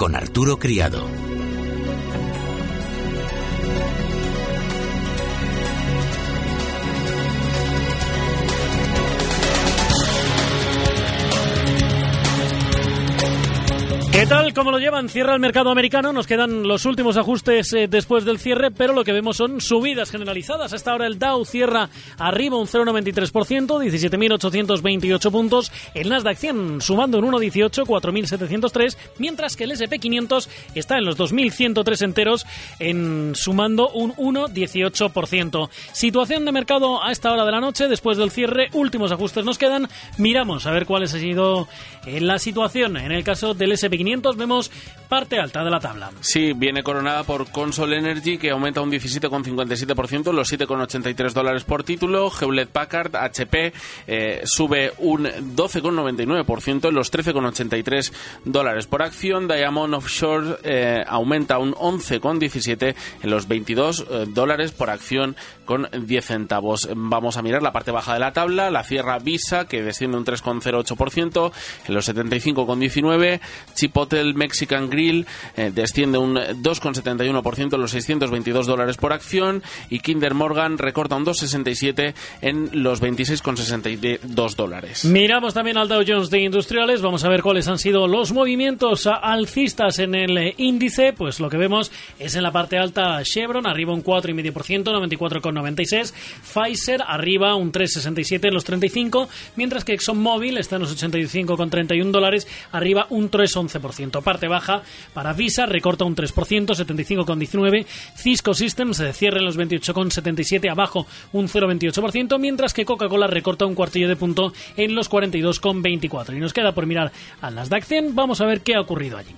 con Arturo Criado. Tal? ¿Cómo lo llevan? Cierra el mercado americano. Nos quedan los últimos ajustes eh, después del cierre, pero lo que vemos son subidas generalizadas. Hasta ahora el Dow cierra arriba un 0,93%, 17.828 puntos. El Nasdaq 100 sumando un 1,18, 4.703, mientras que el SP500 está en los 2.103 enteros, en sumando un 1,18%. Situación de mercado a esta hora de la noche, después del cierre, últimos ajustes nos quedan. Miramos a ver cuál ha sido eh, la situación en el caso del SP500 vemos parte alta de la tabla. Sí, viene coronada por Consol Energy, que aumenta un 17,57%, los 7,83 dólares por título. Hewlett Packard, HP, eh, sube un 12,99%, los 13,83 dólares por acción. Diamond Offshore eh, aumenta un 11,17 en los 22 eh, dólares por acción con 10 centavos. Vamos a mirar la parte baja de la tabla. La cierra Visa, que desciende un 3,08% en los 75,19. Chipotle Mexican Grill eh, desciende un 2,71% en los 622 dólares por acción y Kinder Morgan recorta un 2,67 en los 26,62 dólares. Miramos también al Dow Jones de Industriales. Vamos a ver cuáles han sido los movimientos alcistas en el índice. Pues lo que vemos es en la parte alta Chevron, arriba un 4,5%, 94,96. Pfizer arriba un 3,67 en los 35, mientras que ExxonMobil está en los 85,31 dólares, arriba un 3,11%. Parte baja para Visa, recorta un 3%, 75,19. Cisco Systems se cierra en los 28,77, abajo un 0,28%, mientras que Coca-Cola recorta un cuartillo de punto en los 42,24. Y nos queda por mirar al Nasdaq 100. Vamos a ver qué ha ocurrido allí.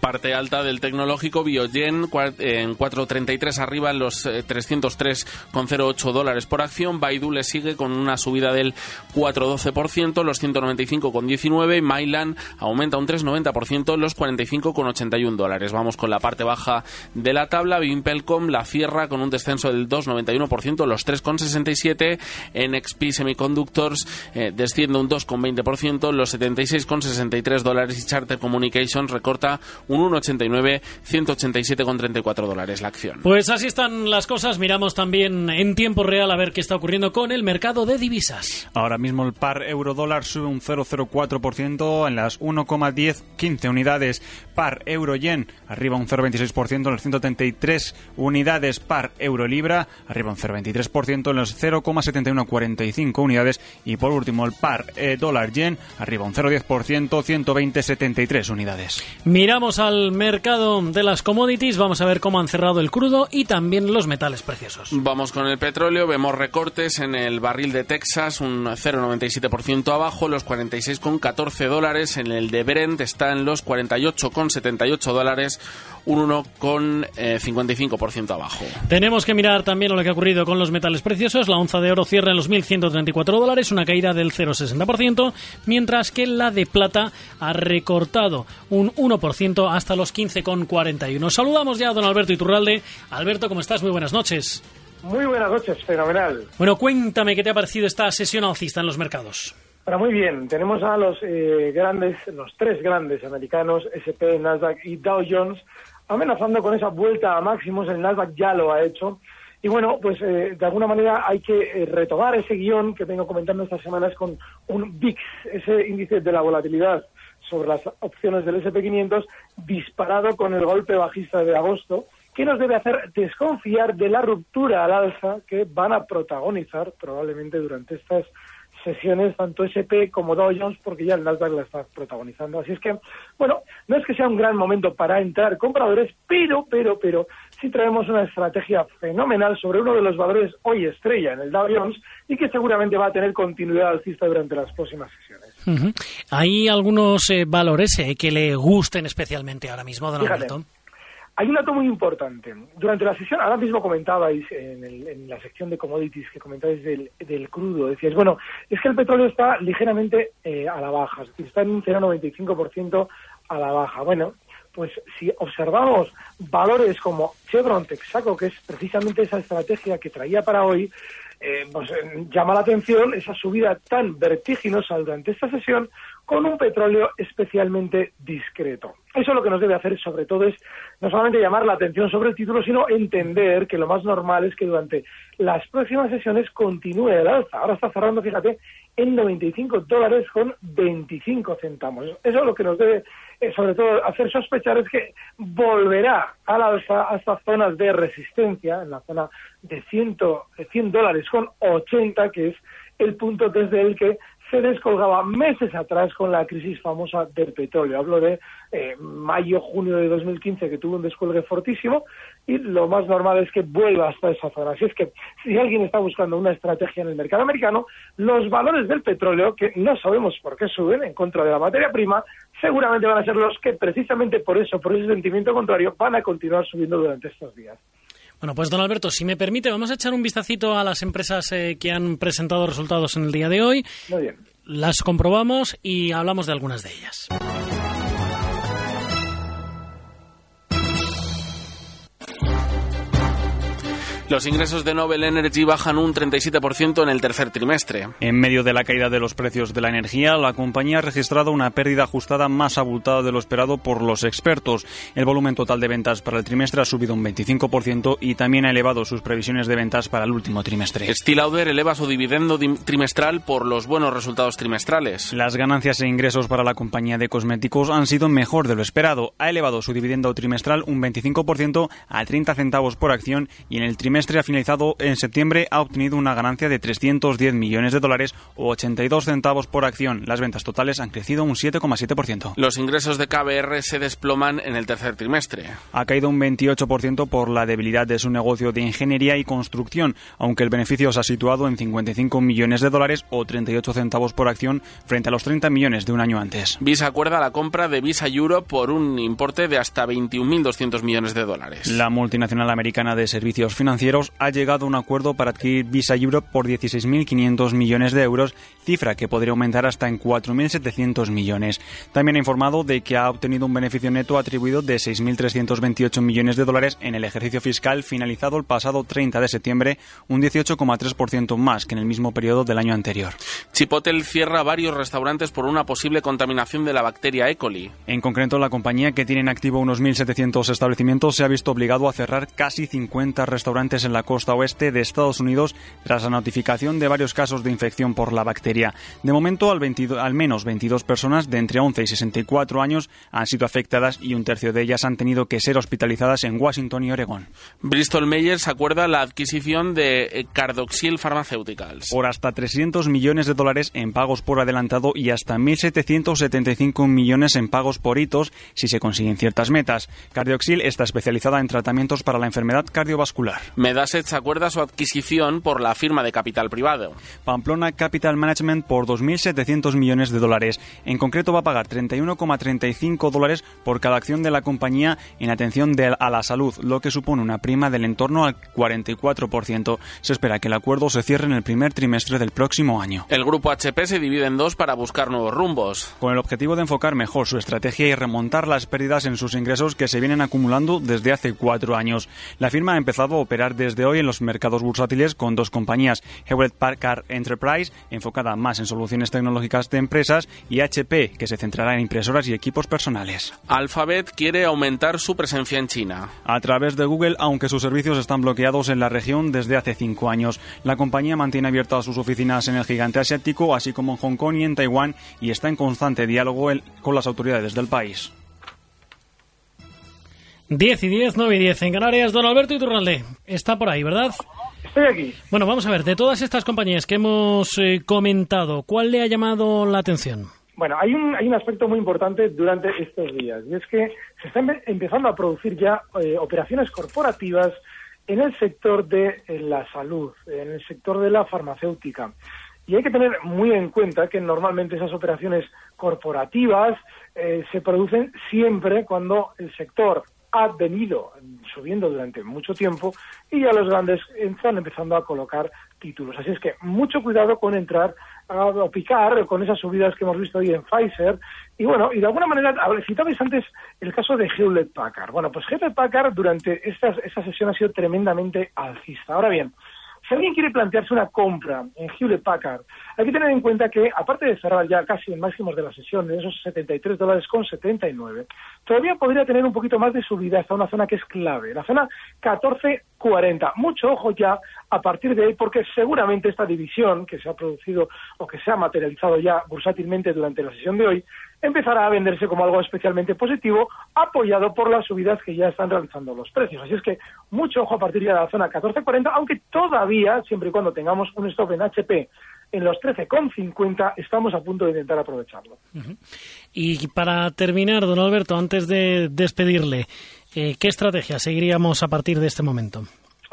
Parte alta del tecnológico Biogen en 4.33 arriba en los 303,08 eh, dólares por acción. Baidu le sigue con una subida del 4,12%, los 195,19. Mylan aumenta un 3,90%, los 45,81 dólares. Vamos con la parte baja de la tabla. Vimpelcom la cierra con un descenso del 2,91%, los 3,67. NXP Semiconductors eh, desciende un 2,20%, los 76,63 dólares. Y Charter Communications recorta un 1,89, 187,34 dólares la acción. Pues así están las cosas. Miramos también en tiempo real a ver qué está ocurriendo con el mercado de divisas. Ahora mismo el par euro-dólar sube un 0,04% en las 1,1015 unidades. Par euro-yen arriba un 0,26% en las 133 unidades. Par euro-libra arriba un 0,23% en las 0,7145 unidades. Y por último el par eh, dólar-yen arriba un 0,10%, 120,73 unidades. Miramos al mercado de las commodities, vamos a ver cómo han cerrado el crudo y también los metales preciosos. Vamos con el petróleo, vemos recortes en el barril de Texas, un 0,97% abajo, los 46,14 dólares, en el de Brent está en los 48,78 dólares, un 1,55% abajo. Tenemos que mirar también lo que ha ocurrido con los metales preciosos, la onza de oro cierra en los 1.134 dólares, una caída del 0,60%, mientras que la de plata ha recortado un 1% hasta los 15,41. Saludamos ya a don Alberto Iturralde. Alberto, ¿cómo estás? Muy buenas noches. Muy buenas noches, fenomenal. Bueno, cuéntame qué te ha parecido esta sesión alcista en los mercados. Bueno, muy bien. Tenemos a los eh, grandes, los tres grandes americanos, S&P, Nasdaq y Dow Jones, amenazando con esa vuelta a máximos. El Nasdaq ya lo ha hecho. Y bueno, pues eh, de alguna manera hay que eh, retomar ese guion que vengo comentando estas semanas con un VIX, ese índice de la volatilidad sobre las opciones del SP500 disparado con el golpe bajista de agosto, que nos debe hacer desconfiar de la ruptura al alza que van a protagonizar probablemente durante estas sesiones tanto SP como Dow Jones porque ya el Nasdaq la está protagonizando. Así es que, bueno, no es que sea un gran momento para entrar compradores, pero, pero, pero, sí traemos una estrategia fenomenal sobre uno de los valores hoy estrella en el Dow Jones y que seguramente va a tener continuidad alcista durante las próximas sesiones. ¿Hay algunos eh, valores eh, que le gusten especialmente ahora mismo, don Alberto? Hay un dato muy importante. Durante la sesión, ahora mismo comentabais en, la sección de commodities que comentabais del, crudo, decíais, bueno, es que el petróleo está ligeramente eh, a la baja, está en un 0,95% a la baja. Bueno, pues si observamos valores como Chevron Texaco, que es precisamente esa estrategia que traía para hoy, eh, pues eh, llama la atención esa subida tan vertiginosa durante esta sesión con un petróleo especialmente discreto. Eso lo que nos debe hacer sobre todo es no solamente llamar la atención sobre el título, sino entender que lo más normal es que durante las próximas sesiones continúe el alza. Ahora está cerrando, fíjate, en 95 dólares con 25 centavos. Eso es lo que nos debe, eh, sobre todo, hacer sospechar es que volverá al alza a estas zonas de resistencia, en la zona de 100, 100 dólares con 80, que es el punto desde el que se descolgaba meses atrás con la crisis famosa del petróleo. Hablo de eh, mayo-junio de 2015, que tuvo un descuelgue fortísimo, y lo más normal es que vuelva hasta esa zona. Así es que si alguien está buscando una estrategia en el mercado americano, los valores del petróleo, que no sabemos por qué suben en contra de la materia prima, seguramente van a ser los que precisamente por eso, por ese sentimiento contrario, van a continuar subiendo durante estos días. Bueno, pues don Alberto, si me permite, vamos a echar un vistacito a las empresas eh, que han presentado resultados en el día de hoy. Muy bien. Las comprobamos y hablamos de algunas de ellas. Los ingresos de Nobel Energy bajan un 37% en el tercer trimestre. En medio de la caída de los precios de la energía, la compañía ha registrado una pérdida ajustada más abultada de lo esperado por los expertos. El volumen total de ventas para el trimestre ha subido un 25% y también ha elevado sus previsiones de ventas para el último trimestre. Stilauder eleva su dividendo trimestral por los buenos resultados trimestrales. Las ganancias e ingresos para la compañía de cosméticos han sido mejor de lo esperado. Ha elevado su dividendo trimestral un 25% a 30 centavos por acción y en el trimestre trimestre ha finalizado en septiembre ha obtenido una ganancia de 310 millones de dólares o 82 centavos por acción. Las ventas totales han crecido un 7,7%. Los ingresos de KBR se desploman en el tercer trimestre. Ha caído un 28% por la debilidad de su negocio de ingeniería y construcción, aunque el beneficio se ha situado en 55 millones de dólares o 38 centavos por acción frente a los 30 millones de un año antes. Visa acuerda la compra de Visa Europe por un importe de hasta 21.200 millones de dólares. La multinacional americana de servicios financieros ha llegado a un acuerdo para adquirir Visa Europe por 16.500 millones de euros, cifra que podría aumentar hasta en 4.700 millones. También ha informado de que ha obtenido un beneficio neto atribuido de 6.328 millones de dólares en el ejercicio fiscal finalizado el pasado 30 de septiembre, un 18,3% más que en el mismo periodo del año anterior. Chipotle cierra varios restaurantes por una posible contaminación de la bacteria E. coli. En concreto, la compañía, que tiene en activo unos 1.700 establecimientos, se ha visto obligado a cerrar casi 50 restaurantes en la costa oeste de Estados Unidos tras la notificación de varios casos de infección por la bacteria. De momento, al, al menos 22 personas de entre 11 y 64 años han sido afectadas y un tercio de ellas han tenido que ser hospitalizadas en Washington y Oregón. Bristol Myers acuerda la adquisición de eh, Cardoxil Pharmaceuticals. Por hasta 300 millones de dólares en pagos por adelantado y hasta 1.775 millones en pagos por hitos si se consiguen ciertas metas. Cardoxil está especializada en tratamientos para la enfermedad cardiovascular. Medaset acuerda su adquisición por la firma de capital privado. Pamplona Capital Management por 2.700 millones de dólares. En concreto va a pagar 31,35 dólares por cada acción de la compañía en atención a la salud, lo que supone una prima del entorno al 44%. Se espera que el acuerdo se cierre en el primer trimestre del próximo año. El grupo HP se divide en dos para buscar nuevos rumbos. Con el objetivo de enfocar mejor su estrategia y remontar las pérdidas en sus ingresos que se vienen acumulando desde hace cuatro años. La firma ha empezado a operar desde hoy en los mercados bursátiles con dos compañías, Hewlett Packard Enterprise, enfocada más en soluciones tecnológicas de empresas, y HP, que se centrará en impresoras y equipos personales. Alphabet quiere aumentar su presencia en China. A través de Google, aunque sus servicios están bloqueados en la región desde hace cinco años. La compañía mantiene abiertas sus oficinas en el gigante asiático, así como en Hong Kong y en Taiwán, y está en constante diálogo con las autoridades del país. 10 y 10, 9 y 10 en Canarias. Don Alberto Iturralde está por ahí, ¿verdad? Estoy aquí. Bueno, vamos a ver, de todas estas compañías que hemos eh, comentado, ¿cuál le ha llamado la atención? Bueno, hay un, hay un aspecto muy importante durante estos días y es que se están empezando a producir ya eh, operaciones corporativas en el sector de eh, la salud, en el sector de la farmacéutica. Y hay que tener muy en cuenta que normalmente esas operaciones corporativas se producen siempre cuando el sector ha venido subiendo durante mucho tiempo y ya los grandes están empezando a colocar títulos. Así es que mucho cuidado con entrar a, picar con esas subidas que hemos visto hoy en Pfizer. Y bueno, y de alguna manera, citabais antes el caso de Hewlett Packard. Bueno, pues Hewlett Packard durante esta, esta sesión ha sido tremendamente alcista. Ahora bien, si alguien quiere plantearse una compra en Hewlett Packard, hay que tener en cuenta que, aparte de cerrar ya casi en máximos de la sesión, de esos 73 dólares con 79, todavía podría tener un poquito más de subida hasta una zona que es clave, la zona 1440. Mucho ojo ya a partir de ahí, porque seguramente esta división que se ha producido o que se ha materializado ya bursátilmente durante la sesión de hoy, empezará a venderse como algo especialmente positivo, apoyado por las subidas que ya están realizando los precios. Así es que mucho ojo a partir de la zona 14.40, aunque todavía, siempre y cuando tengamos un stop en HP en los 13,50, estamos a punto de intentar aprovecharlo. Y para terminar, don Alberto, antes de despedirle, eh, ¿qué estrategia seguiríamos a partir de este momento?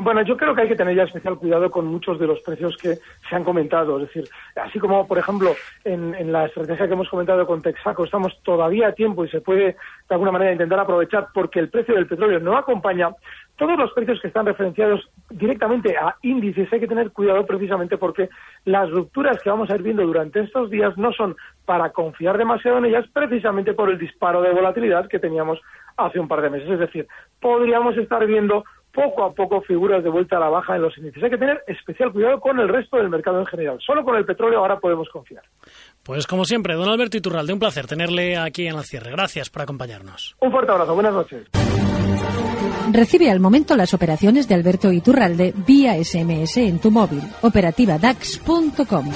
Bueno, yo creo que hay que tener ya especial cuidado con muchos de los precios que se han comentado. Es decir, así como, por ejemplo, en, la estrategia que hemos comentado con Texaco, estamos todavía a tiempo y se puede, de alguna manera, intentar aprovechar porque el precio del petróleo no acompaña. Todos los precios que están referenciados directamente a índices hay que tener cuidado precisamente porque las rupturas que vamos a ir viendo durante estos días no son para confiar demasiado en ellas precisamente por el disparo de volatilidad que teníamos hace un par de meses. Es decir, podríamos estar viendo poco a poco figuras de vuelta a la baja en los índices. Hay que tener especial cuidado con el resto del mercado en general. Solo con el petróleo ahora podemos confiar. Pues como siempre, don Alberto Iturralde, un placer tenerle aquí en el cierre. Gracias por acompañarnos. Un fuerte abrazo. Buenas noches. Recibe al momento las operaciones de Alberto Iturralde vía SMS en tu móvil. Operativa DAX.com.